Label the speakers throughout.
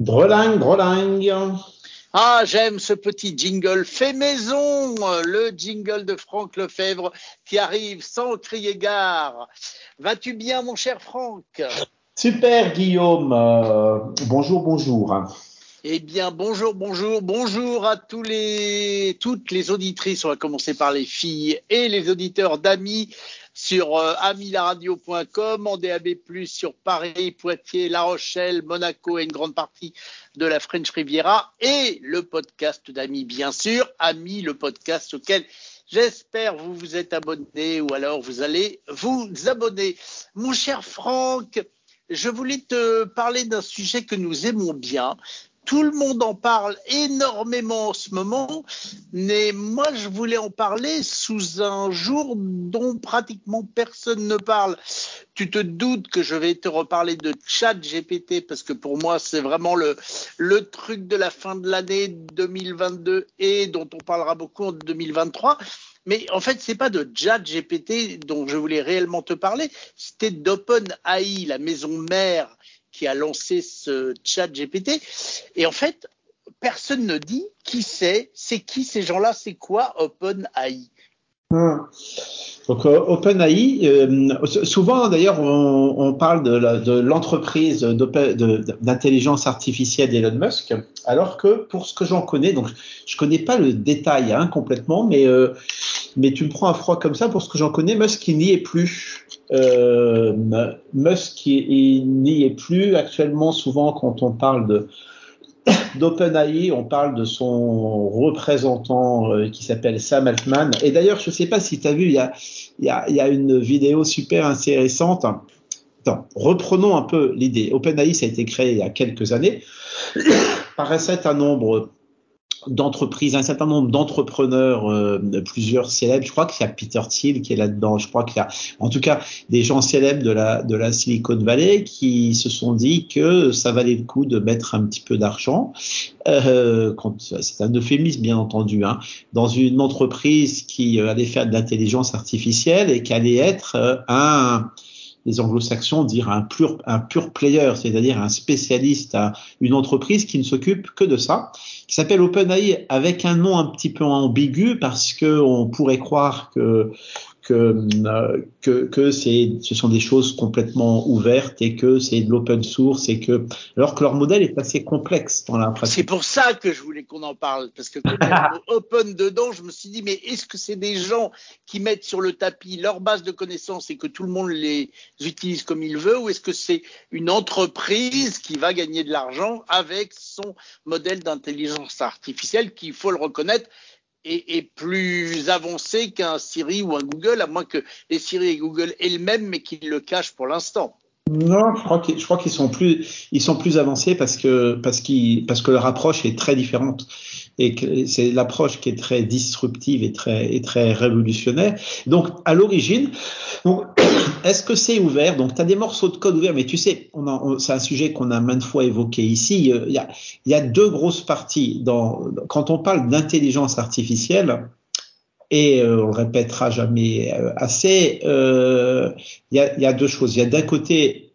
Speaker 1: Drolingue, drolingue.
Speaker 2: Ah, j'aime ce petit jingle fait maison, le jingle de Franck Lefebvre qui arrive sans crier gare. Vas-tu bien, mon cher Franck?
Speaker 1: Super, Guillaume. Euh, bonjour, bonjour.
Speaker 2: Eh bien, bonjour, bonjour, bonjour à tous les, toutes les auditrices. On va commencer par les filles et les auditeurs d'amis sur euh, amilaradio.com, en DAB+, sur Paris, Poitiers, La Rochelle, Monaco et une grande partie de la French Riviera et le podcast d'Ami, bien sûr, Ami, le podcast auquel J'espère vous vous êtes abonné ou alors vous allez vous abonner. Mon cher Franck, je voulais te parler d'un sujet que nous aimons bien, tout le monde en parle énormément en ce moment, mais moi je voulais en parler sous un jour dont pratiquement personne ne parle. Tu te doutes que je vais te reparler de chat GPT parce que pour moi c'est vraiment le, truc de la fin de l'année 2022 et dont on parlera beaucoup en 2023. Mais en fait, c'est pas de chat GPT dont je voulais réellement te parler, c'était d'OpenAI, la maison mère qui a lancé ce chat GPT. Et en fait, personne ne dit qui c'est, c'est qui ces gens-là, c'est quoi OpenAI.
Speaker 1: Hmm. Donc euh, OpenAI, euh, souvent d'ailleurs on, parle de l'entreprise d'intelligence artificielle d'Elon Musk, alors que pour ce que j'en connais, donc je connais pas le détail hein, complètement, mais euh, mais tu me prends un froid comme ça pour ce que j'en connais, Musk il n'y est plus. Musk il, n'y est plus actuellement. Souvent quand on parle d'OpenAI, on parle de son représentant euh, qui s'appelle Sam Altman. Et d'ailleurs, je ne sais pas si tu as vu, il y a, une vidéo super intéressante. Reprenons un peu l'idée. OpenAI, ça a été créé il y a quelques années par un nombre d'entreprises, un certain nombre d'entrepreneurs, euh, plusieurs célèbres. Je crois qu'il y a Peter Thiel qui est là-dedans. Je crois qu'il y a, en tout cas, des gens célèbres de la de la Silicon Valley qui se sont dit que ça valait le coup de mettre un petit peu d'argent. Euh, c'est un euphémisme bien entendu, hein, dans une entreprise qui euh, allait faire de l'intelligence artificielle et qui allait être euh, un les anglo-saxons dire un pur, un pur player, c'est-à-dire un spécialiste, une entreprise qui ne s'occupe que de ça, qui s'appelle OpenAI avec un nom un petit peu ambigu parce que on pourrait croire que que, euh, que, que c'est, ce sont des choses complètement ouvertes et que c'est de l'open source et que, alors que leur modèle est assez complexe dans la pratique.
Speaker 2: C'est pour ça que je voulais qu'on en parle, parce que quand il y a open dedans, je me suis dit, mais est-ce que c'est des gens qui mettent sur le tapis leur base de connaissances et que tout le monde les utilise comme il veut, ou est-ce que c'est une entreprise qui va gagner de l'argent avec son modèle d'intelligence artificielle qui, il faut le reconnaître, est, plus avancé qu'un Siri ou un Google, à moins que les Siri et Google aient le même, mais qu'ils le cachent pour l'instant.
Speaker 1: Non, je crois qu'ils, sont plus, avancés parce que leur approche est très différente et que c'est l'approche qui est très disruptive et très et très révolutionnaire. Donc à l'origine, est-ce que c'est ouvert? Donc tu as des morceaux de code ouverts, mais tu sais, on, c'est un sujet qu'on a maintes fois évoqué ici. Il y a il y a deux grosses parties dans quand on parle d'intelligence artificielle et euh, on le répétera jamais euh, assez, euh, il y, a, y, a, deux choses. Il y a d'un côté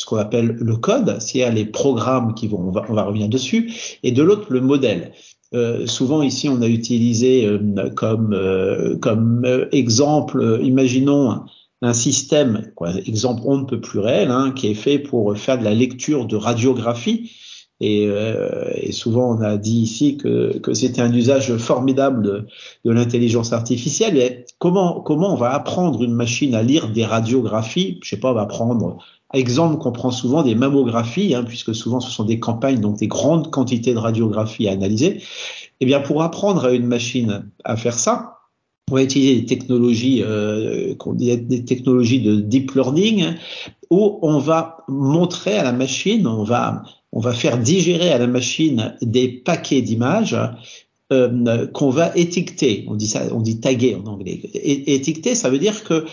Speaker 1: ce qu'on appelle le code, c'est-à-dire les programmes qui vont, on va, on va revenir dessus, et de l'autre le modèle. Euh, souvent ici, on a utilisé euh, comme comme exemple, imaginons un système, quoi, exemple on ne peut plus réel, hein, qui est fait pour faire de la lecture de radiographie et, euh, souvent, on a dit ici que, que c'était un usage formidable de, l'intelligence artificielle. Comment, comment on va apprendre une machine à lire des radiographies? Je sais pas, on va prendre exemple qu'on prend souvent des mammographies, hein, puisque souvent ce sont des campagnes, donc des grandes quantités de radiographies à analyser. Eh bien, pour apprendre à une machine à faire ça, on va utiliser des technologies, euh, des technologies de deep learning, où on va montrer à la machine, on va on va faire digérer à la machine des paquets d'images euh, qu'on va étiqueter. On dit ça, on dit taguer en anglais. Et, étiqueter, ça veut dire que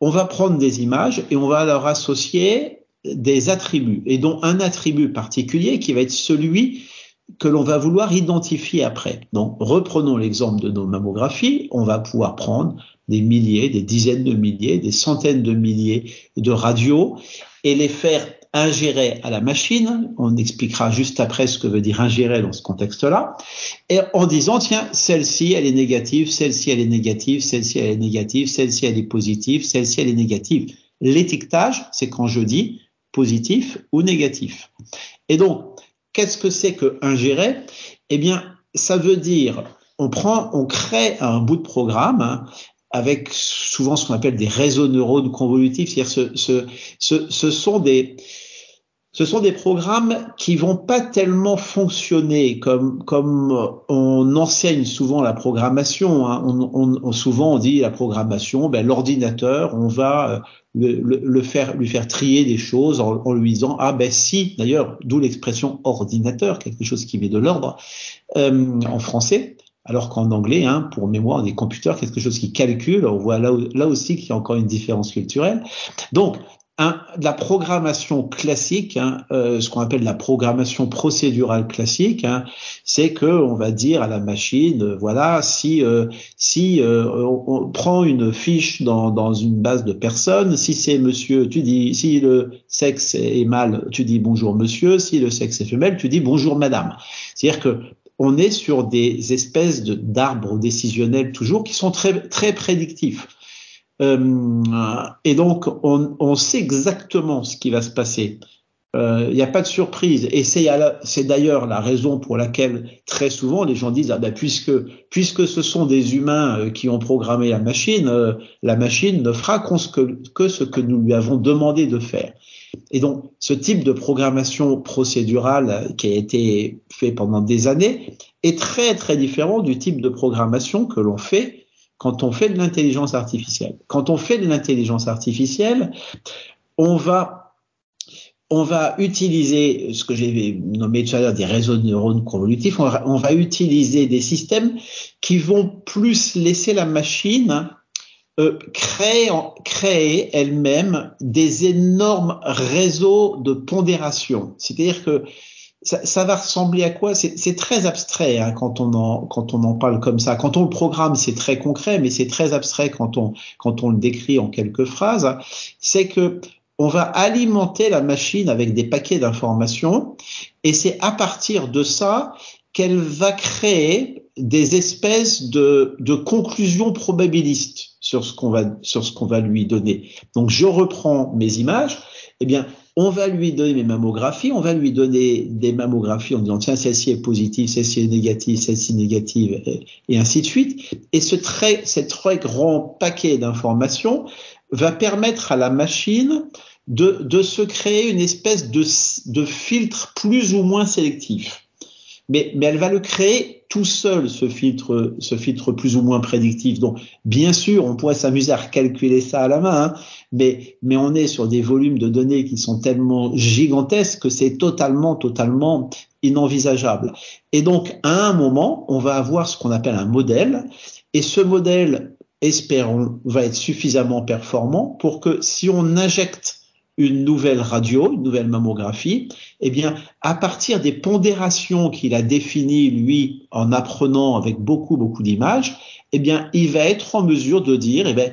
Speaker 1: on va prendre des images et on va leur associer des attributs, et dont un attribut particulier qui va être celui que l'on va vouloir identifier après. Donc, reprenons l'exemple de nos mammographies. On va pouvoir prendre des milliers, des dizaines de milliers, des centaines de milliers de radios et les faire ingérer à la machine, on expliquera juste après ce que veut dire ingérer dans ce contexte-là, et en disant, tiens, celle-ci, elle est négative, celle-ci, elle est négative, celle-ci, elle est négative, celle-ci, elle est positive, celle-ci, elle est négative. L'étiquetage, c'est quand je dis positif ou négatif. Et donc, qu'est-ce que c'est que ingérer? Eh bien, ça veut dire, on prend, on crée un bout de programme, hein, avec souvent ce qu'on appelle des réseaux neurones convolutifs, c'est-à-dire ce, ce, ce, ce, sont des ce sont des programmes qui vont pas tellement fonctionner comme comme on enseigne souvent la programmation. Hein. On, on, souvent on dit la programmation, ben, l'ordinateur, on va euh, le, le, faire lui faire trier des choses en, en lui disant ah ben si d'ailleurs d'où l'expression ordinateur quelque chose qui met de l'ordre euh, en français alors qu'en anglais, hein, pour mémoire, des computers, quelque chose qui calcule, on voit là, aussi qu'il y a encore une différence culturelle. Donc, un, la programmation classique, hein, euh, ce qu'on appelle la programmation procédurale classique, hein, c'est que on va dire à la machine, euh, voilà, si euh, si on, prend une fiche dans, dans une base de personnes, si c'est monsieur, tu dis, si le sexe est mâle, tu dis bonjour monsieur, si le sexe est femelle, tu dis bonjour madame. C'est-à-dire que on est sur des espèces d'arbres décisionnels toujours qui sont très, très prédictifs. Euh, et donc, on, on, sait exactement ce qui va se passer. Il euh, n'y a pas de surprise. Et c'est d'ailleurs la raison pour laquelle très souvent les gens disent ah ben puisque puisque ce sont des humains euh, qui ont programmé la machine, euh, la machine ne fera que, que ce que nous lui avons demandé de faire. Et donc, ce type de programmation procédurale qui a été fait pendant des années est très, très différent du type de programmation que l'on fait quand on fait de l'intelligence artificielle. Quand on fait de l'intelligence artificielle, on va on va utiliser ce que j'ai nommé tout à l'heure des réseaux de neurones convolutifs, on va, utiliser des systèmes qui vont plus laisser la machine euh, créer, créer elle-même des énormes réseaux de pondération. C'est-à-dire que ça, ça, va ressembler à quoi? C'est très abstrait hein, quand, on en, quand on en parle comme ça. Quand on le programme, c'est très concret, mais c'est très abstrait quand on, quand on le décrit en quelques phrases. C'est que on va alimenter la machine avec des paquets d'informations et c'est à partir de ça qu'elle va créer des espèces de, de conclusions probabilistes sur ce qu'on va sur ce qu'on va lui donner. Donc je reprends mes images, eh bien on va lui donner mes mammographies, on va lui donner des mammographies en disant tiens celle-ci est positive, celle-ci est négative, celle-ci négative et, ainsi de suite. Et ce très, ce très grand paquet d'informations va permettre à la machine de, de se créer une espèce de, de filtre plus ou moins sélectif. Mais, mais elle va le créer tout seul ce filtre, ce filtre plus ou moins prédictif. Donc, bien sûr, on pourrait s'amuser à calculer ça à la main, hein, mais, mais on est sur des volumes de données qui sont tellement gigantesques que c'est totalement, totalement inenvisageable. Et donc, à un moment, on va avoir ce qu'on appelle un modèle, et ce modèle, espérons, va être suffisamment performant pour que si on injecte une nouvelle radio, une nouvelle mammographie, eh bien, à partir des pondérations qu'il a définies, lui, en apprenant avec beaucoup, beaucoup d'images, eh bien, il va être en mesure de dire, eh bien,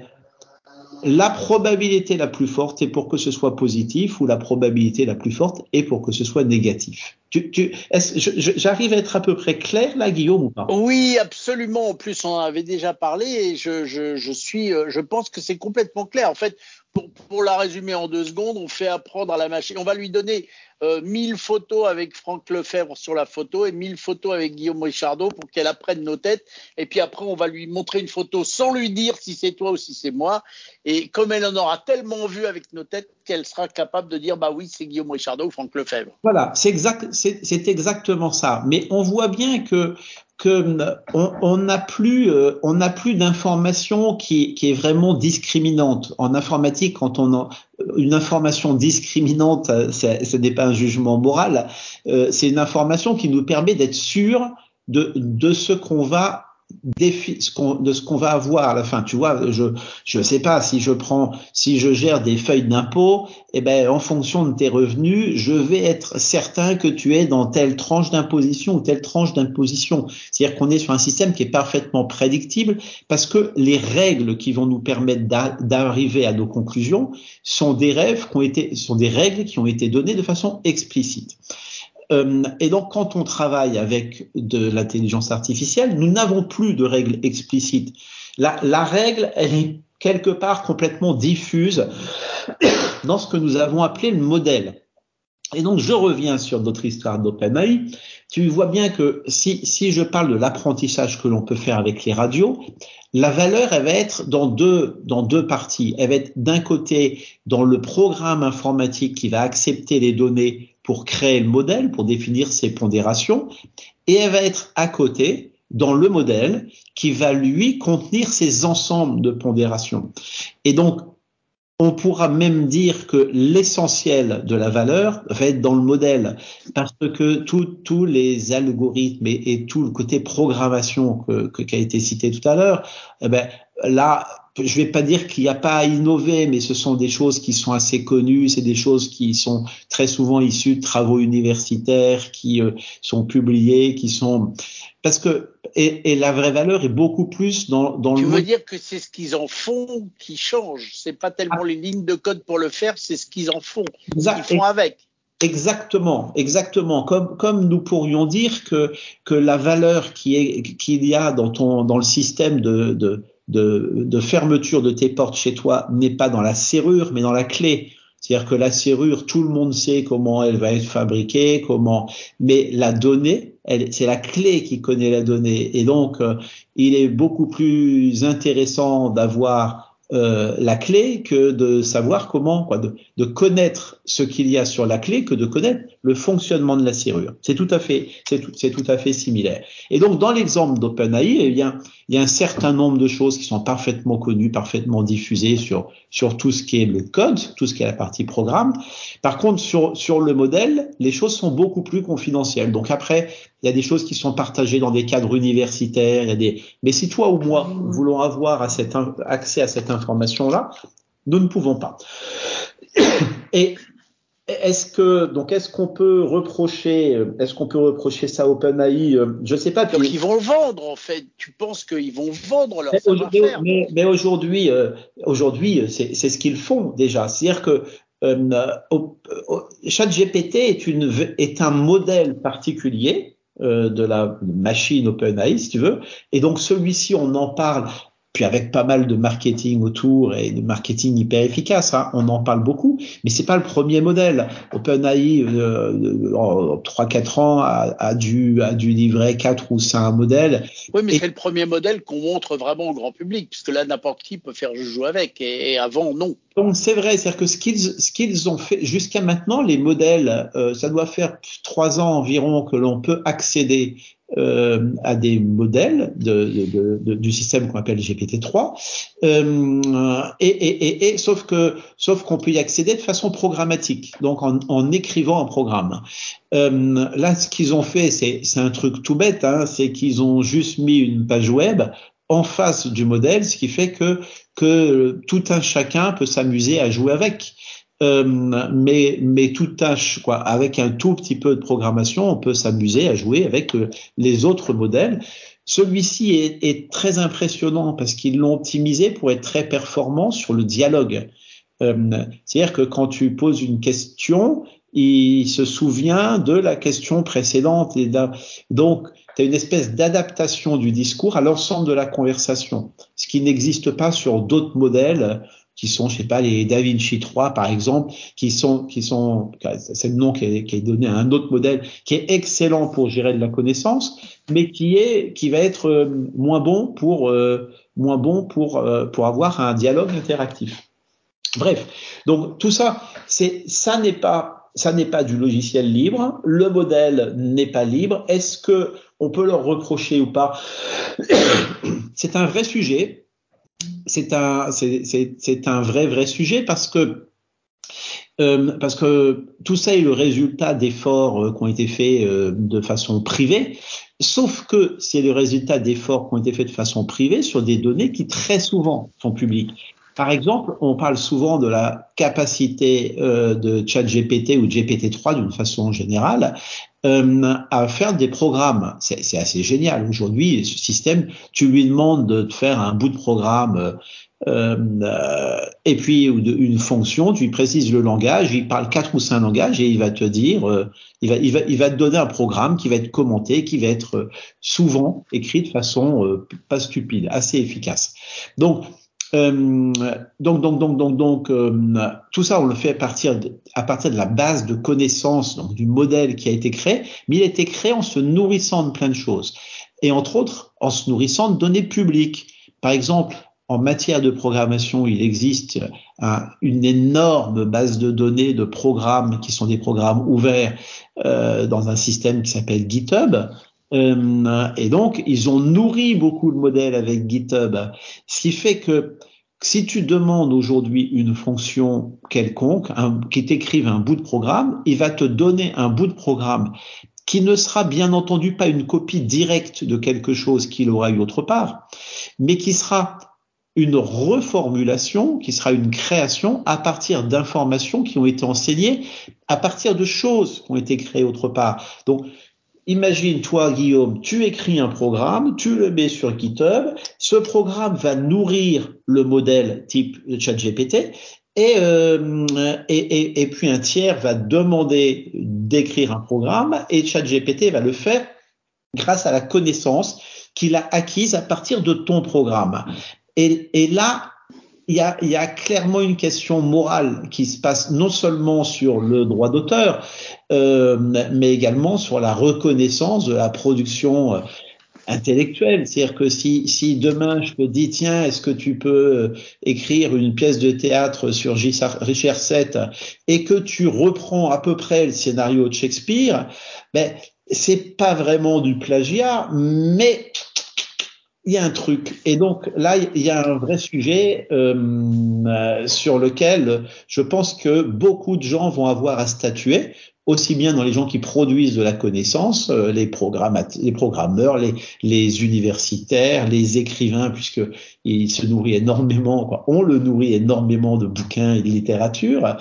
Speaker 1: la probabilité la plus forte est pour que ce soit positif ou la probabilité la plus forte est pour que ce soit négatif. Tu, tu, J'arrive à être à peu près clair là, Guillaume, ou pas?
Speaker 2: Oui, absolument. En plus, on en avait déjà parlé et je, je, je suis, euh, je pense que c'est complètement clair. En fait, pour, pour, la résumer en deux secondes, on fait apprendre à la machine. On va lui donner euh, 1000 photos avec Franck Lefebvre sur la photo et 1000 photos avec Guillaume Richardot pour qu'elle apprenne nos têtes. Et puis après, on va lui montrer une photo sans lui dire si c'est toi ou si c'est moi. Et comme elle en aura tellement vu avec nos têtes qu'elle sera capable de dire bah oui, c'est Guillaume Richardot ou Franck Lefebvre.
Speaker 1: Voilà, c'est exact, c'est exactement ça. Mais on voit bien que que on n'a plus euh, on n'a plus d'information qui, qui est vraiment discriminante en informatique quand on a une information discriminante ce n'est pas un jugement moral euh, c'est une information qui nous permet d'être sûr de de ce qu'on va de ce qu'on va avoir à la fin. Tu vois, je je sais pas si je prends si je gère des feuilles d'impôt, eh ben en fonction de tes revenus, je vais être certain que tu es dans telle tranche d'imposition ou telle tranche d'imposition. C'est-à-dire qu'on est sur un système qui est parfaitement prédictible parce que les règles qui vont nous permettre d'arriver à nos conclusions sont des rêves qui ont été sont des règles qui ont été données de façon explicite. Euh, et donc, quand on travaille avec de l'intelligence artificielle, nous n'avons plus de règles explicites. La, la, règle, elle est quelque part complètement diffuse dans ce que nous avons appelé le modèle. Et donc, je reviens sur notre histoire d'OpenAI. Tu vois bien que si, si je parle de l'apprentissage que l'on peut faire avec les radios, la valeur, elle va être dans deux, dans deux parties. Elle va être d'un côté dans le programme informatique qui va accepter les données pour créer le modèle, pour définir ses pondérations, et elle va être à côté dans le modèle qui va lui contenir ces ensembles de pondérations. Et donc, on pourra même dire que l'essentiel de la valeur va être dans le modèle, parce que tous les algorithmes et, tout le côté programmation que, qui a été cité tout à l'heure, eh ben, là, je vais pas dire qu'il n'y a pas à innover, mais ce sont des choses qui sont assez connues, c'est des choses qui sont très souvent issues de travaux universitaires, qui euh, sont publiées, qui sont parce que et, et, la vraie valeur est beaucoup plus dans, dans
Speaker 2: tu
Speaker 1: le.
Speaker 2: Tu veux dire que c'est ce qu'ils en font qui change, c'est pas tellement ah. les lignes de code pour le faire, c'est ce qu'ils en font, ce qu'ils font avec.
Speaker 1: Exactement, exactement. Comme comme nous pourrions dire que que la valeur qui qu'il y a dans ton dans le système de, de de, de fermeture de tes portes chez toi n'est pas dans la serrure, mais dans la clé. C'est-à-dire que la serrure, tout le monde sait comment elle va être fabriquée, comment, mais la donnée, c'est la clé qui connaît la donnée. Et donc, euh, il est beaucoup plus intéressant d'avoir euh, la clé que de savoir comment, quoi, de, de connaître ce qu'il y a sur la clé que de connaître le fonctionnement de la serrure. C'est tout à fait, c'est tout, c'est tout à fait similaire. Et donc, dans l'exemple d'OpenAI, eh bien, il y a un certain nombre de choses qui sont parfaitement connues, parfaitement diffusées sur sur tout ce qui est le code, tout ce qui est la partie programme. Par contre, sur sur le modèle, les choses sont beaucoup plus confidentielles. Donc après, il y a des choses qui sont partagées dans des cadres universitaires, il y a des. Mais si toi ou moi voulons avoir à cet accès à cette information-là, nous ne pouvons pas. Et est-ce que donc est-ce qu'on peut reprocher est-ce qu'on peut reprocher ça à OpenAI Je sais pas.
Speaker 2: Donc ils vont le vendre en fait. Tu penses qu'ils vont vendre leur
Speaker 1: savoir-faire Mais, mais aujourd'hui, euh, aujourd'hui, c'est ce qu'ils font déjà. C'est-à-dire que euh, ChatGPT est une est un modèle particulier euh, de la machine OpenAI, si tu veux. Et donc celui-ci, on en parle puis avec pas mal de marketing autour et de marketing hyper efficace, hein, on en parle beaucoup, mais c'est pas le premier modèle. OpenAI, euh, en 3-4 ans, a, a, dû, a dû livrer 4 ou 5 modèles.
Speaker 2: Oui, mais c'est le premier modèle qu'on montre vraiment au grand public, puisque là, n'importe qui peut faire jouer avec, et, et avant, non.
Speaker 1: Donc c'est vrai, c'est-à-dire que ce qu'ils ce qu'ils ont fait jusqu'à maintenant, les modèles, euh, ça doit faire trois ans environ que l'on peut accéder euh, à des modèles de, de, de, du système qu'on appelle GPT-3, euh, et, et, et, sauf que sauf qu'on peut y accéder de façon programmatique, donc en, en écrivant un programme. Euh, là, ce qu'ils ont fait, c'est un truc tout bête, hein, c'est qu'ils ont juste mis une page web en face du modèle, ce qui fait que que tout un chacun peut s'amuser à jouer avec. Euh, mais, mais tout tâche, quoi, avec un tout petit peu de programmation, on peut s'amuser à jouer avec euh, les autres modèles. Celui-ci est, est, très impressionnant parce qu'ils l'ont optimisé pour être très performant sur le dialogue. Euh, C'est-à-dire que quand tu poses une question, il se souvient de la question précédente. Et donc, tu as une espèce d'adaptation du discours à l'ensemble de la conversation, ce qui n'existe pas sur d'autres modèles qui sont, je sais pas, les Da Vinci 3 par exemple, qui sont, qui sont, c'est le nom qui est, donné à un autre modèle qui est excellent pour gérer de la connaissance, mais qui est, qui va être euh, moins bon pour, euh, moins bon pour, euh, pour avoir un dialogue interactif. Bref, donc tout ça, c'est, ça n'est pas, ça n'est pas du logiciel libre. Le modèle n'est pas libre. Est-ce que on peut leur reprocher ou pas? C'est un vrai sujet c'est un, vrai, sujet parce que euh, parce que tout ça est le résultat d'efforts euh, qui ont été faits euh, de façon privée. Sauf que c'est le résultat d'efforts qui ont été faits de façon privée sur des données qui très souvent sont publiques. Par exemple, on parle souvent de la capacité de ChatGPT ou GPT-3 d'une façon générale euh, à faire des programmes. C'est assez génial. Aujourd'hui, ce système, tu lui demandes de faire un bout de programme euh, et puis une fonction, tu lui précises le langage, il parle quatre ou cinq langages et il va te dire, il va, il va, il va te donner un programme qui va être commenté, qui va être souvent écrit de façon pas stupide, assez efficace. Donc euh, donc, donc, donc, donc, donc, euh, tout ça, on le fait à partir de, la base de connaissances, donc du modèle qui a été créé, mais il a été créé en se nourrissant de plein de choses, et entre autres en se nourrissant de données publiques. Par exemple, en matière de programmation, il existe une énorme base de données de programmes qui sont des programmes ouverts euh, dans un système qui s'appelle GitHub. Euh, et donc, ils ont nourri beaucoup le modèle avec GitHub, ce qui fait que si tu demandes aujourd'hui une fonction quelconque, qui t'écrive un bout de programme, il va te donner un bout de programme qui ne sera bien entendu pas une copie directe de quelque chose qu'il aura eu autre part, mais qui sera une reformulation, qui sera une création à partir d'informations qui ont été enseignées, à partir de choses qui ont été créées autre part. Donc, Imagine, toi, Guillaume, tu écris un programme, tu le mets sur GitHub, ce programme va nourrir le modèle type ChatGPT et, euh, et, et, puis un tiers va demander d'écrire un programme et ChatGPT va le faire grâce à la connaissance qu'il a acquise à partir de ton programme. Et là, il y, a, il y a, clairement une question morale qui se passe non seulement sur le droit d'auteur, euh, mais également sur la reconnaissance de la production euh, intellectuelle. C'est-à-dire que si, si demain je te dis, tiens, est-ce que tu peux euh, écrire une pièce de théâtre sur Richard VII et que tu reprends à peu près le scénario de Shakespeare, ben, c'est pas vraiment du plagiat, mais il y a un truc. Et donc là, il y a un vrai sujet euh, sur lequel je pense que beaucoup de gens vont avoir à statuer, aussi bien dans les gens qui produisent de la connaissance, euh, les, programmeurs, les, universitaires, les écrivains, puisque il se nourrit énormément, on le nourrit énormément de bouquins et de littérature,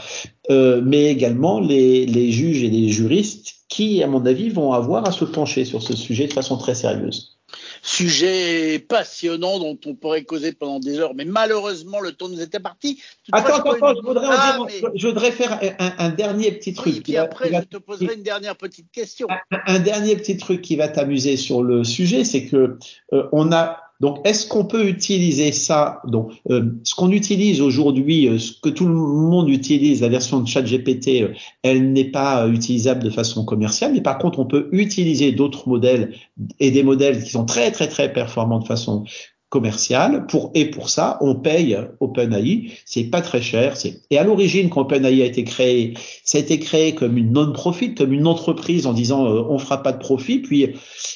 Speaker 1: euh, mais également les juges et les juristes qui, à mon avis, vont avoir à se pencher sur ce sujet de façon très sérieuse.
Speaker 2: Sujet passionnant dont on pourrait causer pendant des heures, mais malheureusement le temps nous était parti.
Speaker 1: Attends, attends, attends, je voudrais, ah, je voudrais faire un, un, dernier petit truc.
Speaker 2: Oui, puis après, je te poserai une dernière petite question.
Speaker 1: Un, un dernier petit truc qui va t'amuser sur le sujet, c'est que euh, on a donc, est-ce qu'on peut utiliser ça? Donc, euh, ce qu'on utilise aujourd'hui, euh, ce que tout le monde utilise, la version de ChatGPT, euh, elle n'est pas utilisable de façon commerciale, mais par contre, on peut utiliser d'autres modèles et des modèles qui sont très très très performants de façon commerciale. Pour et pour ça, on paye OpenAI. C'est pas très cher. C'est et à l'origine, quand OpenAI a été créé, ça a été créé comme une non-profit, comme une entreprise en disant on fera pas de profit. Puis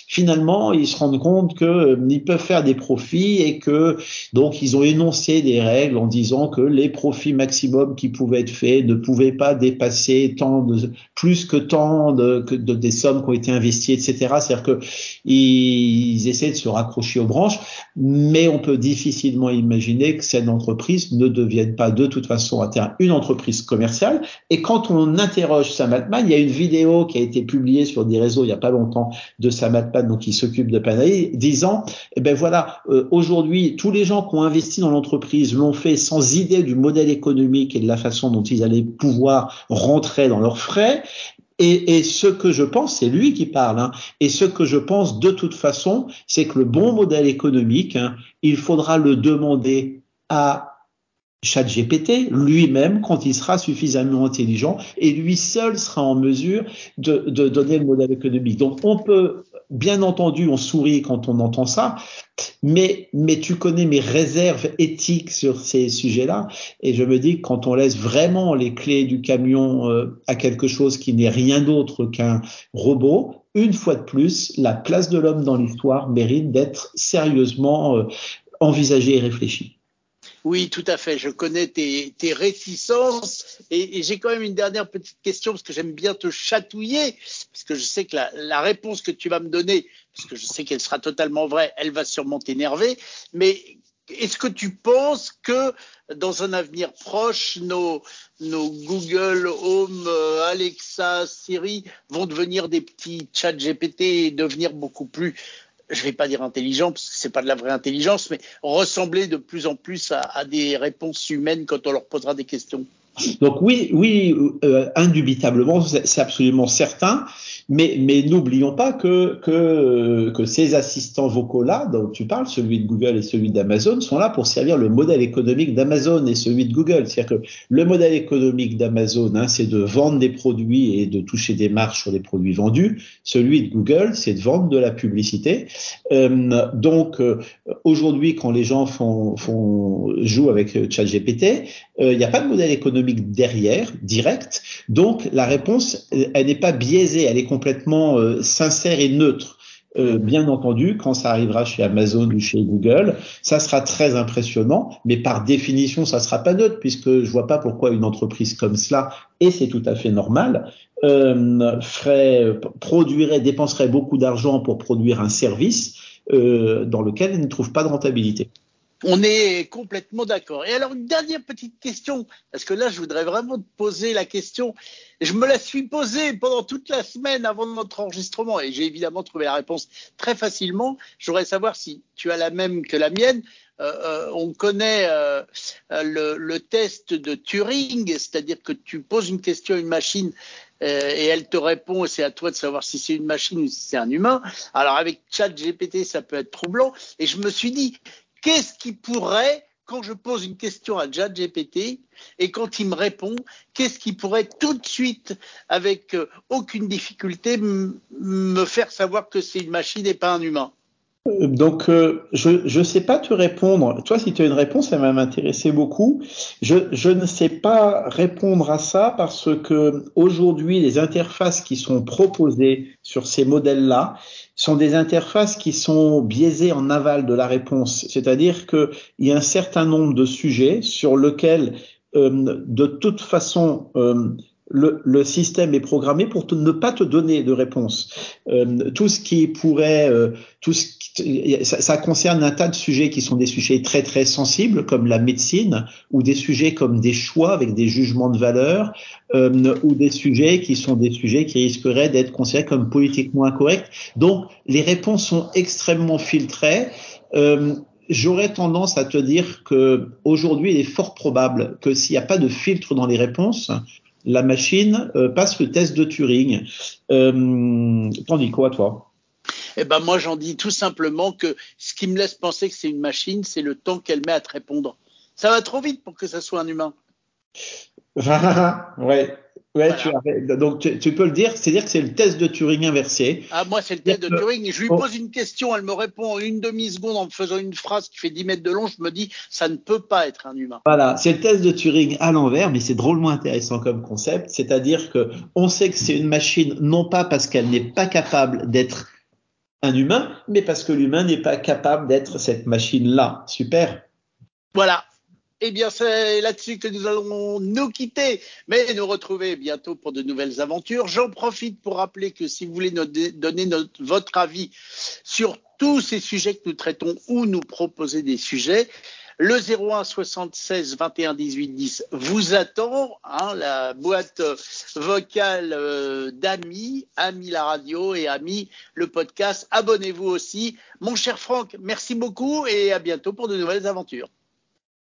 Speaker 1: finalement, ils se rendent compte qu'ils euh, peuvent faire des profits et que donc ils ont énoncé des règles en disant que les profits maximum qui pouvaient être faits ne pouvaient pas dépasser tant de plus que tant de, que de des sommes qui ont été investies, etc. C'est-à-dire que ils, essaient de se raccrocher aux branches, on peut difficilement imaginer que cette entreprise ne devienne pas de toute façon à terme une entreprise commerciale. Et quand on interroge Sam Altman, il y a une vidéo qui a été publiée sur des réseaux il y a pas longtemps de Sam Altman donc qui s'occupe de Panaï, disant, eh ben voilà, euh, aujourd'hui, tous les gens qui ont investi dans l'entreprise l'ont fait sans idée du modèle économique et de la façon dont ils allaient pouvoir rentrer dans leurs frais. Et, ce que je pense, c'est lui qui parle, hein, et ce que je pense de toute façon, c'est que le bon modèle économique, hein, il faudra le demander à ChatGPT lui-même quand il sera suffisamment intelligent et lui seul sera en mesure de, de, donner le modèle économique. Donc on peut, bien entendu, on sourit quand on entend ça, mais, mais tu connais mes réserves éthiques sur ces sujets-là et je me dis que quand on laisse vraiment les clés du camion euh, à quelque chose qui n'est rien d'autre qu'un robot, une fois de plus, la place de l'homme dans l'histoire mérite d'être sérieusement euh, envisagée et réfléchie.
Speaker 2: Oui, tout à fait. Je connais tes, réticences et, j'ai quand même une dernière petite question parce que j'aime bien te chatouiller parce que je sais que la, réponse que tu vas me donner, parce que je sais qu'elle sera totalement vraie, elle va sûrement t'énerver. Mais est-ce que tu penses que dans un avenir proche, nos, nos Google Home, euh, Alexa, Siri vont devenir des petits chats GPT et devenir beaucoup plus je ne vais pas dire intelligent parce que c'est pas de la vraie intelligence, mais ressembler de plus en plus à, des réponses humaines quand on leur posera des questions.
Speaker 1: Donc oui, oui, euh, indubitablement, c'est absolument certain. Mais, n'oublions pas que, que, ces assistants vocaux-là, dont tu parles, celui de Google et celui d'Amazon, sont là pour servir le modèle économique d'Amazon et celui de Google. C'est-à-dire que le modèle économique d'Amazon, hein, c'est de vendre des produits et de toucher des marges sur les produits vendus. Celui de Google, c'est de vendre de la publicité. Euh, donc euh, aujourd'hui, quand les gens jouent avec ChatGPT, euh, il n'y a pas de modèle économique derrière, direct. Donc la réponse, elle n'est pas biaisée, elle est complètement euh, sincère et neutre. Euh, bien entendu, quand ça arrivera chez Amazon ou chez Google, ça sera très impressionnant, mais par définition, ça sera pas neutre, puisque je vois pas pourquoi une entreprise comme cela, et c'est tout à fait normal, euh, ferait, produirait, dépenserait beaucoup d'argent pour produire un service euh, dans lequel elle ne trouve pas de rentabilité.
Speaker 2: On est complètement d'accord. Et alors, une dernière petite question, parce que là, je voudrais vraiment te poser la question. Je me la suis posée pendant toute la semaine avant notre enregistrement et j'ai évidemment trouvé la réponse très facilement. Je voudrais savoir si tu as la même que la mienne. Euh, euh, on connaît euh, le, test de Turing, c'est-à-dire que tu poses une question à une machine et elle te répond et c'est à toi de savoir si c'est une machine ou si c'est un humain. Alors avec ChatGPT, ça peut être troublant. Et je me suis dit, qu'est-ce qui pourrait, quand je pose une question à GPT et quand il me répond, qu'est-ce qui pourrait tout de suite, avec euh, aucune difficulté, me faire savoir que c'est une machine et pas un humain?
Speaker 1: Donc, euh, je ne sais pas te répondre. Toi, si tu as une réponse, ça va m'intéresser beaucoup. Je, je ne sais pas répondre à ça parce que aujourd'hui, les interfaces qui sont proposées sur ces modèles-là sont des interfaces qui sont biaisées en aval de la réponse. C'est-à-dire qu'il y a un certain nombre de sujets sur lesquels, euh, de toute façon, le, le, système est programmé pour ne pas te donner de réponse. Euh, tout ce qui pourrait, euh, tout ce ça, ça, concerne un tas de sujets qui sont des sujets très très sensibles, comme la médecine, ou des sujets comme des choix avec des jugements de valeur, euh, ou des sujets qui sont des sujets qui risqueraient d'être considérés comme politiquement incorrects. Donc, les réponses sont extrêmement filtrées. Euh, J'aurais tendance à te dire que aujourd'hui, il est fort probable que s'il n'y a pas de filtre dans les réponses, la machine euh, passe le test de Turing. Euh, T'en dis quoi, toi?
Speaker 2: Eh ben moi j'en dis tout simplement que ce qui me laisse penser que c'est une machine, c'est le temps qu'elle met à te répondre. Ça va trop vite pour que ça soit un humain.
Speaker 1: ouais. Ouais, tu as, donc tu, peux le dire, c'est-à-dire que c'est le test de Turing inversé.
Speaker 2: Ah, moi, c'est le test de Turing. Je lui oh. pose une question, elle me répond en une demi-seconde en me faisant une phrase qui fait 10 mètres de long. Je me dis, ça ne peut pas être un humain.
Speaker 1: Voilà, c'est le test de Turing à l'envers, mais c'est drôlement intéressant comme concept. C'est-à-dire que on sait que c'est une machine, non pas parce qu'elle n'est pas capable d'être un humain, mais parce que l'humain n'est pas capable d'être cette machine-là. Super.
Speaker 2: Voilà, eh bien, c'est là-dessus que nous allons nous quitter, mais nous retrouver bientôt pour de nouvelles aventures. J'en profite pour rappeler que si vous voulez nous donner votre avis sur tous ces sujets que nous traitons ou nous proposer des sujets, le 01 76 21 18 10 vous attend, hein, la boîte vocale euh, d'Ami, Ami la radio et Ami le podcast. Abonnez-vous aussi. Mon cher Franck, merci beaucoup et à bientôt pour de nouvelles aventures.